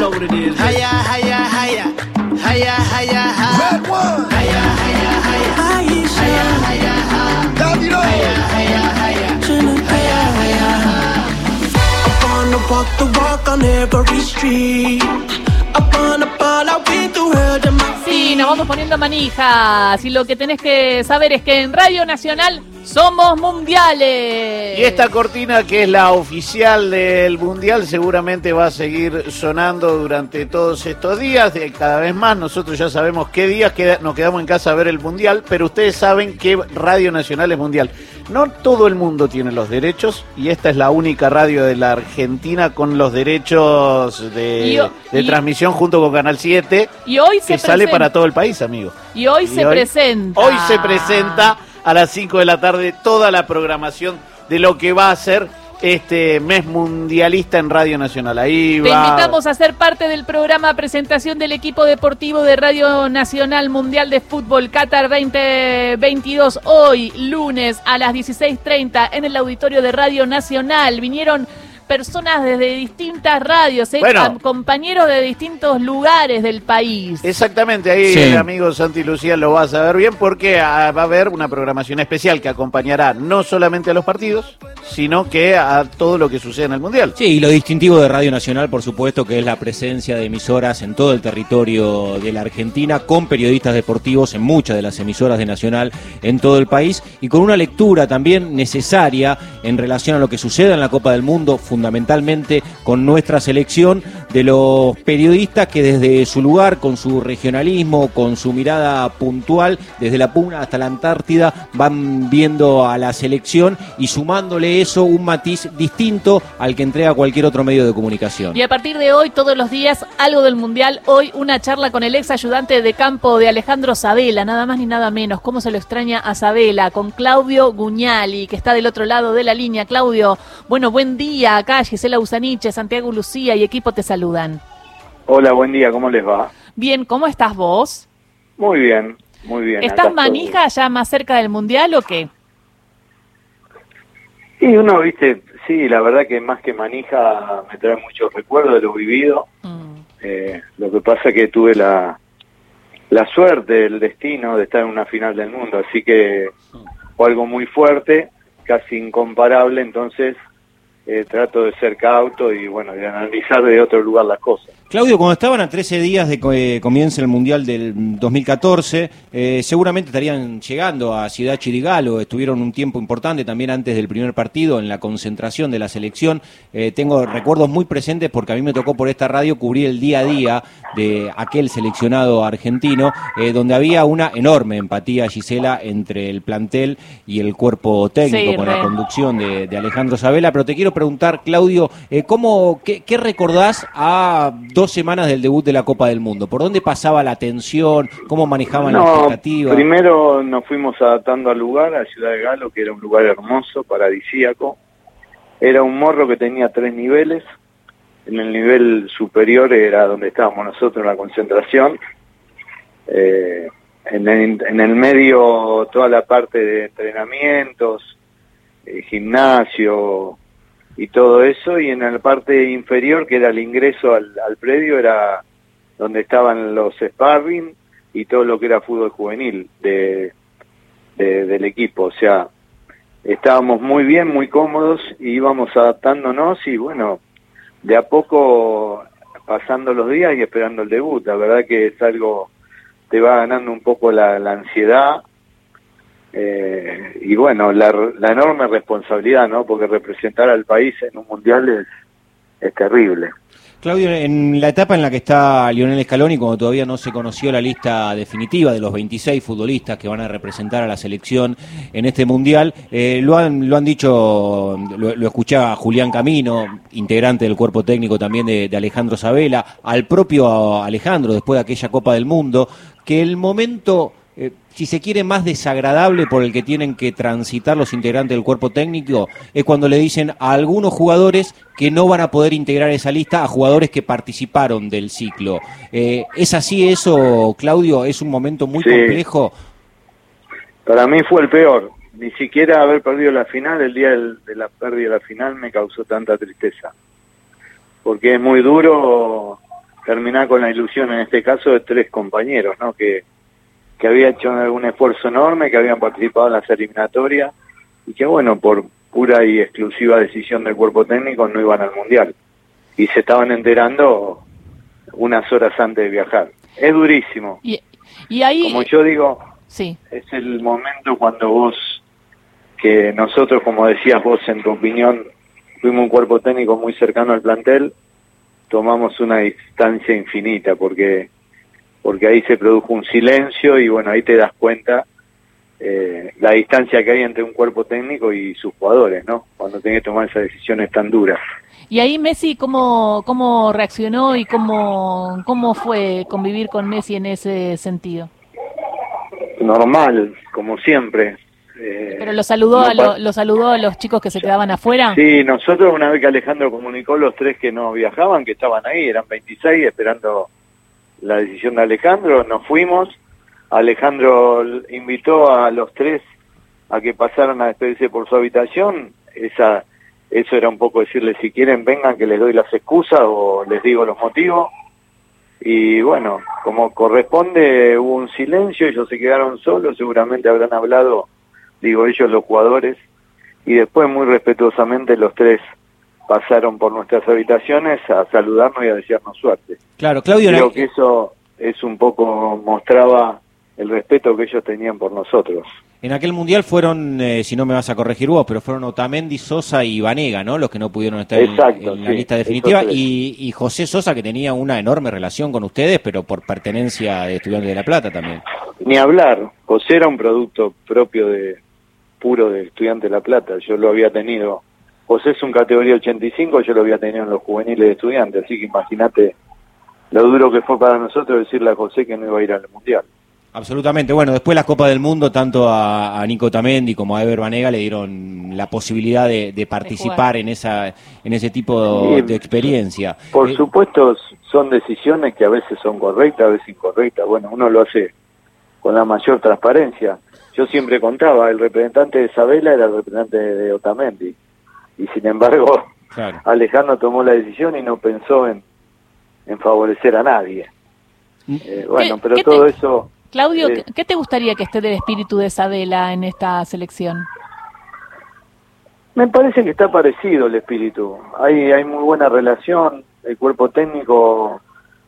know what it is. Hiya, hiya, hiya. Hiya, hiya, hi. Red one. Hiya, hiya, hiya. Aisha, Hiya, hiya, hi. Davido. Hiya, hiya, hiya. Trinidad. Hiya, hiya, hi. I wanna walk the walk on every street. I wanna ball out with the world in my Sí, nos vamos poniendo manijas y lo que tenés que saber es que en Radio Nacional somos mundiales. Y esta cortina que es la oficial del Mundial seguramente va a seguir sonando durante todos estos días, de cada vez más. Nosotros ya sabemos qué días queda- nos quedamos en casa a ver el Mundial, pero ustedes saben que Radio Nacional es Mundial. No todo el mundo tiene los derechos y esta es la única radio de la Argentina con los derechos de, Y de y- transmisión junto con Canal 7 Y hoy se que sale presenta- para todo el país, amigo. Y hoy Y se hoy- presenta. Hoy se presenta a las 5 de la tarde toda la programación de lo que va a ser este mes mundialista en Radio Nacional. Ahí Te va. invitamos a ser parte del programa presentación del equipo deportivo de Radio Nacional Mundial de Fútbol Qatar 2022 hoy lunes a las 16:30 en el auditorio de Radio Nacional. Vinieron personas desde distintas radios, ¿eh? Bueno. Compañeros de distintos lugares del país. Exactamente, ahí Sí. el amigo Santi Lucía lo va a saber bien porque ah, va a haber una programación especial que acompañará no solamente a los partidos, sino que a todo lo que sucede en el Mundial. Sí, y lo distintivo de Radio Nacional, por supuesto, que es la presencia de emisoras en todo el territorio de la Argentina, con periodistas deportivos en muchas de las emisoras de Nacional en todo el país, y con una lectura también necesaria en relación a lo que sucede en la Copa del Mundo, fundamentalmente con nuestra selección, de los periodistas que desde su lugar, con su regionalismo, con su mirada puntual, desde la Puna hasta la Antártida, van viendo a la selección y sumándole eso un matiz distinto al que entrega cualquier otro medio de comunicación. Y a partir de hoy, todos los días, algo del Mundial. Hoy una charla con el ex ayudante de campo de Alejandro Sabela, nada más ni nada menos. ¿Cómo se lo extraña a Sabela? Con Claudio Guñali, que está del otro lado de la línea. Claudio, bueno, buen día. Acá Gisela Usaniche, Santiago Lucía y equipo te saludan. Hola, buen día, ¿cómo les va? Bien, ¿cómo estás vos? Muy bien, muy bien. ¿Estás estoy. manija ya más cerca del Mundial o qué? Y uno, viste, sí, la verdad que más que manija me trae muchos recuerdos de lo vivido. Mm. Eh, lo que pasa que tuve la, la suerte, el destino de estar en una final del mundo, así que fue algo muy fuerte, casi incomparable, entonces eh, trato de ser cauto y bueno, de analizar de otro lugar las cosas. Claudio, cuando estaban a 13 días de que comience el Mundial del 2014, eh, seguramente estarían llegando a Ciudad Chirigalo, estuvieron un tiempo importante también antes del primer partido en la concentración de la selección. Eh, tengo recuerdos muy presentes porque a mí me tocó por esta radio cubrir el día a día de aquel seleccionado argentino, eh, donde había una enorme empatía, Gisela, entre el plantel y el cuerpo técnico Sí, con re. la conducción de, de Alejandro Sabela. Pero te quiero preguntar, Claudio, eh, ¿cómo, qué, qué recordás a dos semanas del debut de la Copa del Mundo? ¿Por dónde pasaba la tensión? ¿Cómo manejaban la No, expectativa? primero nos fuimos adaptando al lugar, a Ciudad de Galo, que era un lugar hermoso, paradisíaco. Era un morro que tenía tres niveles. En el nivel superior era donde estábamos nosotros en la concentración. Eh, en, el, en el medio toda la parte de entrenamientos, eh, gimnasio y todo eso. Y en la parte inferior, que era el ingreso al, al predio, era donde estaban los sparring y todo lo que era fútbol juvenil de, de- del equipo. O sea, estábamos muy bien, muy cómodos y íbamos adaptándonos y bueno, de a poco pasando los días y esperando el debut. La verdad que es algo, te va ganando un poco la, la ansiedad eh, y bueno, la, la enorme responsabilidad, ¿no? Porque representar al país en un mundial es, es terrible. Claudio, en la etapa en la que está Lionel Scaloni, cuando todavía no se conoció la lista definitiva de los 26 futbolistas que van a representar a la selección en este mundial, eh, lo, han, lo han dicho, lo, escuchaba Julián Camino, integrante del cuerpo técnico también de, de Alejandro Sabela, al propio Alejandro después de aquella Copa del Mundo, que el momento eh, si se quiere, más desagradable por el que tienen que transitar los integrantes del cuerpo técnico es cuando le dicen a algunos jugadores que no van a poder integrar esa lista a jugadores que participaron del ciclo. Eh, ¿Es así eso, Claudio? ¿Es un momento muy Sí. complejo? Para mí fue el peor. Ni siquiera haber perdido la final, el día de la pérdida de la final me causó tanta tristeza. Porque es muy duro terminar con la ilusión, en este caso, de tres compañeros, ¿no? Que, que habían hecho un esfuerzo enorme, que habían participado en las eliminatorias y que, bueno, por pura y exclusiva decisión del cuerpo técnico no iban al Mundial. Y se estaban enterando unas horas antes de viajar. Es durísimo. Y, y ahí... Como yo digo, sí. es el momento cuando vos, que nosotros, como decías vos en tu opinión, fuimos un cuerpo técnico muy cercano al plantel, tomamos una distancia infinita porque porque ahí se produjo un silencio y bueno ahí te das cuenta eh, la distancia que hay entre un cuerpo técnico y sus jugadores no cuando tenés que tomar esas decisiones tan duras. Y ahí Messi cómo cómo reaccionó y cómo cómo fue convivir con Messi en ese sentido normal como siempre. Eh, ¿Pero lo saludó, a lo, lo, saludó a los chicos que se quedaban afuera? Sí, nosotros una vez que Alejandro comunicó los tres que no viajaban, que estaban ahí, eran 26 esperando la decisión de Alejandro, nos fuimos. Alejandro invitó a los tres a que pasaran a despedirse por su habitación. Esa, eso era un poco decirles, si quieren vengan que les doy las excusas o les digo los motivos. Y bueno, como corresponde, hubo un silencio, ellos se quedaron solos, seguramente habrán hablado digo ellos los jugadores, y después muy respetuosamente los tres pasaron por nuestras habitaciones a saludarnos y a desearnos suerte. Claro, Claudio. Creo que eso es un poco mostraba el respeto que ellos tenían por nosotros. En aquel mundial fueron, eh, si no me vas a corregir vos, pero fueron Otamendi, Sosa y Vanega, ¿no? Los que no pudieron estar en, la lista definitiva. Y, y, José Sosa, que tenía una enorme relación con ustedes, pero por pertenencia de Estudiantes de La Plata también. Ni hablar. José era un producto propio de, puro de Estudiante de La Plata. Yo lo había tenido, José es un categoría 85, yo lo había tenido en los juveniles de estudiantes, así que imagínate lo duro que fue para nosotros decirle a José que no iba a ir al Mundial. Absolutamente. Bueno, después la Copa del Mundo, tanto a, Nico Tamendi como a Ever Banega le dieron la posibilidad de, participar en esa en ese tipo de experiencia. Por eh, supuesto, son decisiones que a veces son correctas, a veces incorrectas. Bueno, uno lo hace con la mayor transparencia yo siempre contaba, el representante de Isabela era el representante de Otamendi. Y sin embargo, Alejandro tomó la decisión y no pensó en, en favorecer a nadie. Mm. Eh, bueno, pero todo eso... Claudio, eh, ¿qué te gustaría que esté del espíritu de Isabela en esta selección? Me parece que está parecido el espíritu. Hay, hay muy buena relación, el cuerpo técnico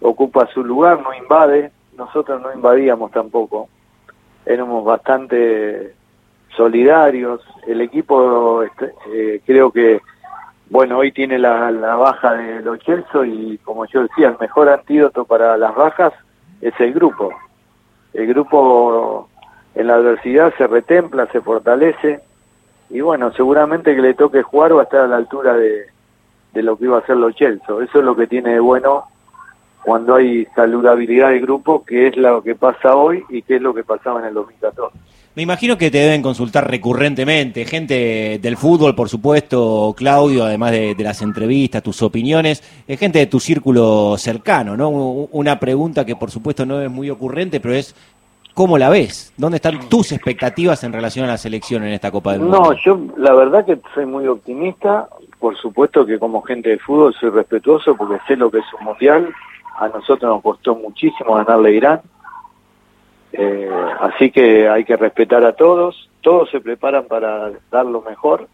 ocupa su lugar, no invade, nosotros no invadíamos tampoco éramos bastante solidarios. El equipo este, eh, creo que, bueno, hoy tiene la, baja de los Chelsea y como yo decía, el mejor antídoto para las bajas es el grupo. El grupo en la adversidad se retempla, se fortalece y bueno, seguramente que le toque jugar va a estar a la altura de, de lo que iba a ser los Chelsea. Eso es lo que tiene de bueno cuando hay saludabilidad del grupo, que es lo que pasa hoy y que es lo que pasaba en el 2014. Me imagino que te deben consultar recurrentemente, gente del fútbol, por supuesto, Claudio, además de, las entrevistas, tus opiniones, es gente de tu círculo cercano, ¿no? Una pregunta que por supuesto no es muy ocurrente, pero es ¿cómo la ves? ¿Dónde están tus expectativas en relación a la selección en esta Copa del Mundo? No, yo la verdad que soy muy optimista, por supuesto que como gente de fútbol soy respetuoso porque sé lo que es un mundial, a nosotros nos costó muchísimo ganarle a Irán, eh, así que hay que respetar a todos, todos se preparan para dar lo mejor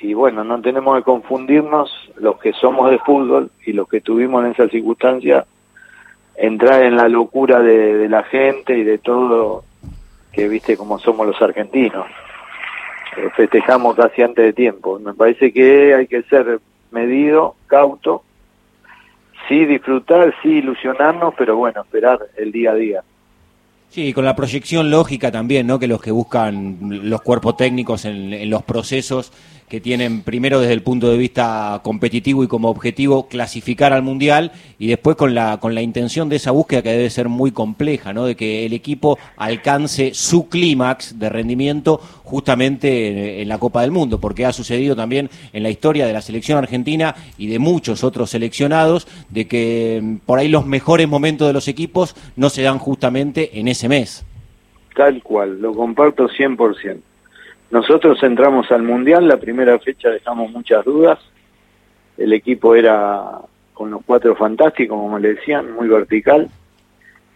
y bueno, no tenemos que confundirnos los que somos de fútbol y los que tuvimos en esa circunstancia, entrar en la locura de, la gente y de todo que viste como somos los argentinos. Eh, festejamos casi antes de tiempo. Me parece que hay que ser medido, cauto sí disfrutar, sí ilusionarnos, pero bueno, esperar el día a día. Sí, con la proyección lógica también, ¿no? Que los que buscan los cuerpos técnicos en, los procesos que tienen primero desde el punto de vista competitivo y como objetivo clasificar al mundial y después con la con la intención de esa búsqueda que debe ser muy compleja, ¿no? De que el equipo alcance su clímax de rendimiento justamente en, la Copa del Mundo, porque ha sucedido también en la historia de la selección argentina y de muchos otros seleccionados de que mm, por ahí los mejores momentos de los equipos no se dan justamente en ese mes. Tal cual, lo comparto 100%. Nosotros entramos al Mundial, la primera fecha dejamos muchas dudas, el equipo era con los cuatro fantásticos, como le decían, muy vertical,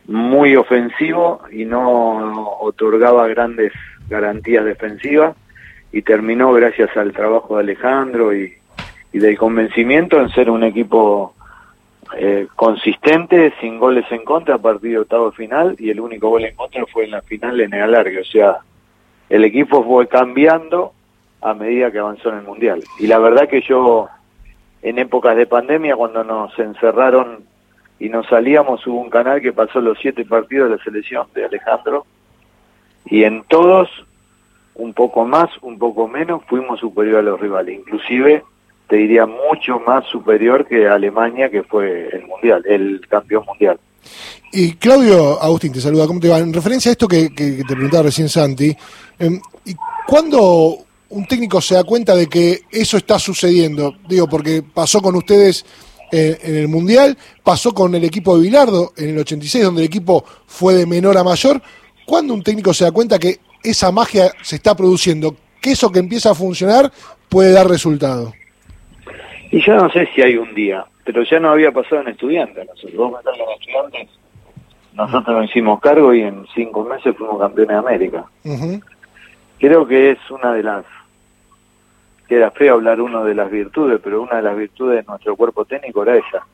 muy ofensivo y no otorgaba grandes garantías defensivas. Y terminó gracias al trabajo de Alejandro y, del convencimiento en ser un equipo eh, consistente, sin goles en contra, partido octavo final y el único gol en contra fue en la final en el alargue, o sea, el equipo fue cambiando a medida que avanzó en el Mundial. Y la verdad que yo, en épocas de pandemia, cuando nos encerraron y nos salíamos, hubo un canal que pasó los siete partidos de la selección de Alejandro, y en todos, un poco más, un poco menos, fuimos superior a los rivales. Inclusive, te diría, mucho más superior que Alemania, que fue el Mundial, el campeón mundial. Y Claudio Agustín te saluda, ¿cómo te va? En referencia a esto que, te preguntaba recién Santi, eh, ¿y ¿cuándo un técnico se da cuenta de que eso está sucediendo? Digo, porque pasó con ustedes eh, en el Mundial, pasó con el equipo de Bilardo en el 86, donde el equipo fue de menor a mayor. ¿Cuándo un técnico se da cuenta que esa magia se está produciendo? Que eso que empieza a funcionar puede dar resultado. Y yo no sé si hay un día, pero ya no había pasado en estudiantes. Nosotros en estudiantes, nosotros nos hicimos cargo y en cinco meses fuimos campeones de América. Creo que es una de las, queda feo hablar uno de las virtudes, pero una de las virtudes de nuestro cuerpo técnico era esa,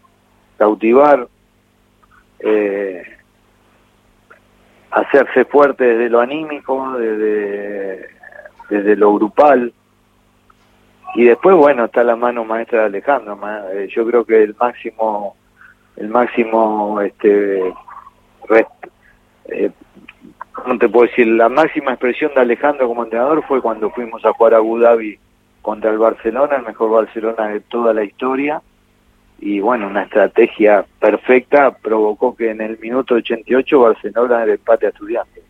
cautivar, eh, hacerse fuerte desde lo anímico, desde, desde lo grupal, y después bueno está la mano maestra de Alejandro eh, yo creo que el máximo el máximo este res- eh, ¿cómo te puedo decir? la máxima expresión de Alejandro como entrenador fue cuando fuimos a jugar a Abu Dhabi contra el Barcelona el mejor Barcelona de toda la historia y bueno una estrategia perfecta provocó que en el minuto 88 Barcelona el empate a estudiantes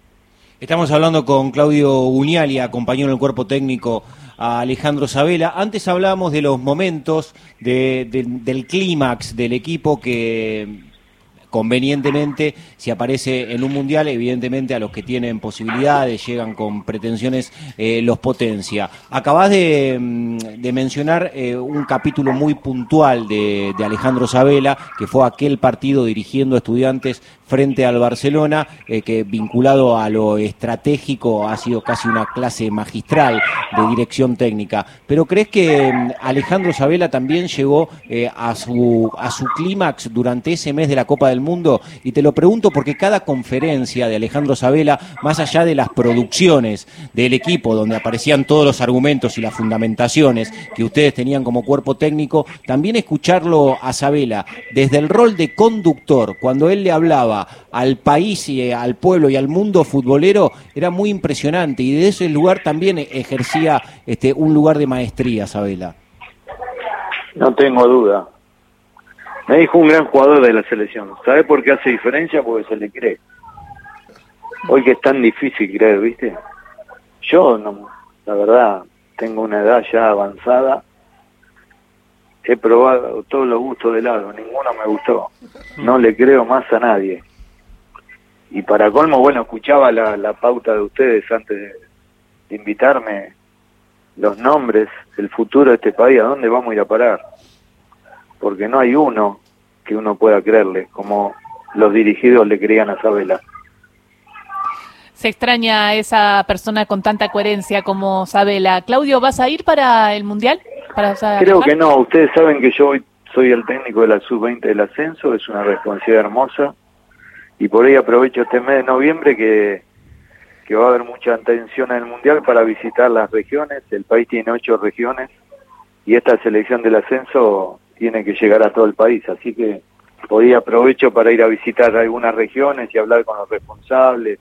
Estamos hablando con Claudio Guñali, compañero del cuerpo técnico a Alejandro Sabela. Antes hablábamos de los momentos de- de- del clímax del equipo que convenientemente si aparece en un mundial evidentemente a los que tienen posibilidades llegan con pretensiones eh, los potencia acabás de, mm, mencionar eh, un capítulo muy puntual de, de Alejandro Sabela que fue aquel partido dirigiendo a estudiantes frente al Barcelona eh, que vinculado a lo estratégico ha sido casi una clase magistral de dirección técnica. Pero crees que mm, Alejandro Sabela también llegó eh, a su a su clímax durante ese mes de la Copa del Mundo y te lo pregunto porque cada conferencia de Alejandro Sabela más allá de las producciones del equipo donde aparecían todos los argumentos y las fundamentaciones que ustedes tenían como cuerpo técnico también escucharlo a Sabela desde el rol de conductor cuando él le hablaba al país y eh, al pueblo y al mundo futbolero era muy impresionante y de ese lugar también ejercía este un lugar de maestría Sabela No tengo duda. Me dijo un gran jugador de la selección. ¿Sabe por qué hace diferencia? Porque se le cree. Hoy que es tan difícil creer, ¿viste? Yo, no, la verdad, tengo una edad ya avanzada. He probado todos los gustos de helado, ninguno me gustó. No le creo más a nadie. Y para colmo, bueno, escuchaba la, pauta de ustedes antes de, invitarme, los nombres, el futuro de este país, a dónde vamos a ir a parar porque no hay uno que uno pueda creerle, como los dirigidos le creían a Sabela. Se extraña esa persona con tanta coherencia como Sabela. Claudio, ¿vas a ir para el Mundial? Para, Creo que no, ustedes saben que yo hoy soy el técnico de la sub-20 del ascenso, es una responsabilidad hermosa, y por ahí aprovecho este mes de noviembre que, que va a haber mucha atención en el Mundial para visitar las regiones, el país tiene ocho regiones, y esta selección del ascenso tiene que llegar a todo el país, así que hoy aprovecho para ir a visitar algunas regiones y hablar con los responsables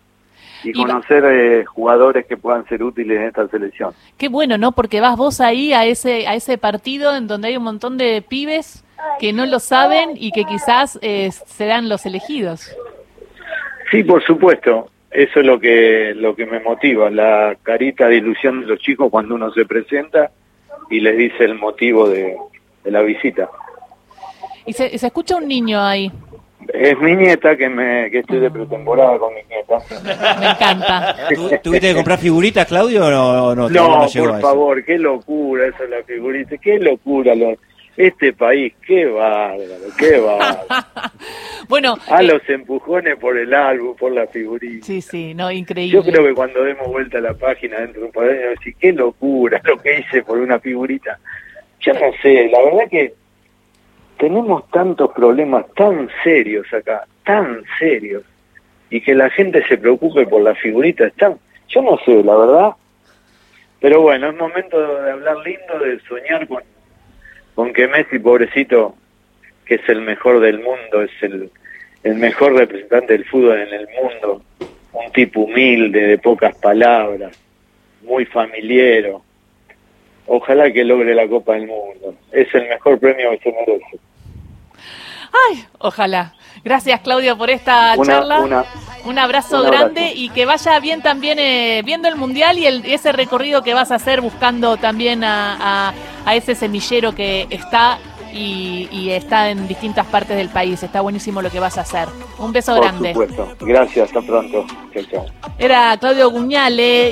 y, conocer eh, jugadores que puedan ser útiles en esta selección. Qué bueno, ¿no? Porque vas vos ahí a ese, a ese partido en donde hay un montón de pibes que no lo saben y que quizás eh, serán los elegidos. Sí, por supuesto. Eso es lo que lo que me motiva, la carita de ilusión de los chicos cuando uno se presenta y les dice el motivo de, de la visita. Y se, y se escucha un niño ahí. Es mi nieta que me que estoy de pretemporada con mi nieta. Me encanta. ¿Tú- ¿Tuviste que comprar figuritas, Claudio, o no? no, No, a por favor, qué locura eso es la figurita, qué locura. Lo, Este país, qué bárbaro, qué bárbaro. Bueno, A eh, los empujones por el álbum, por la figurita. sí, sí, no, increíble. Yo creo que cuando demos vuelta a la página dentro de un par de años, decir, qué locura lo que hice por una figurita. Yo no sé, la verdad que tenemos tantos problemas tan serios acá, tan serios, y que la gente se preocupe por la figurita, están, yo no sé, la verdad. Pero bueno, es momento de hablar lindo, de soñar con, con que Messi, pobrecito, que es el mejor del mundo, es el, el mejor representante del fútbol en el mundo, un tipo humilde, de pocas palabras, muy familiero. Ojalá que logre la Copa del Mundo. Es el mejor premio que se merece. Ay, ojalá. Gracias, Claudio, por esta Una- charla. una- un abrazo un abrazo. grande y que vaya bien también eh, viendo el Mundial y el- ese recorrido que vas a hacer buscando también a, a- a ese semillero que está y, y está en distintas partes del país. Está buenísimo lo que vas a hacer. Un beso Por grande. supuesto. Gracias, hasta pronto. Chao, chao. Era Claudio Guñale.